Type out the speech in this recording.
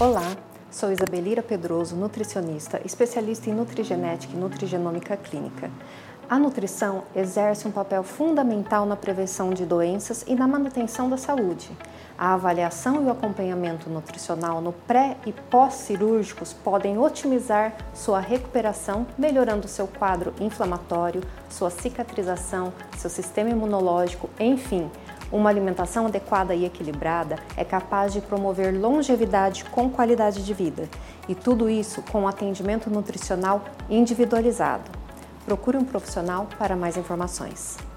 Olá, sou Isabelira Pedroso, nutricionista, especialista em nutrigenética e nutrigenômica clínica. A nutrição exerce um papel fundamental na prevenção de doenças e na manutenção da saúde. A avaliação e o acompanhamento nutricional no pré e pós-cirúrgicos podem otimizar sua recuperação, melhorando seu quadro inflamatório, sua cicatrização, seu sistema imunológico, enfim, uma alimentação adequada e equilibrada é capaz de promover longevidade com qualidade de vida, e tudo isso com atendimento nutricional individualizado. Procure um profissional para mais informações.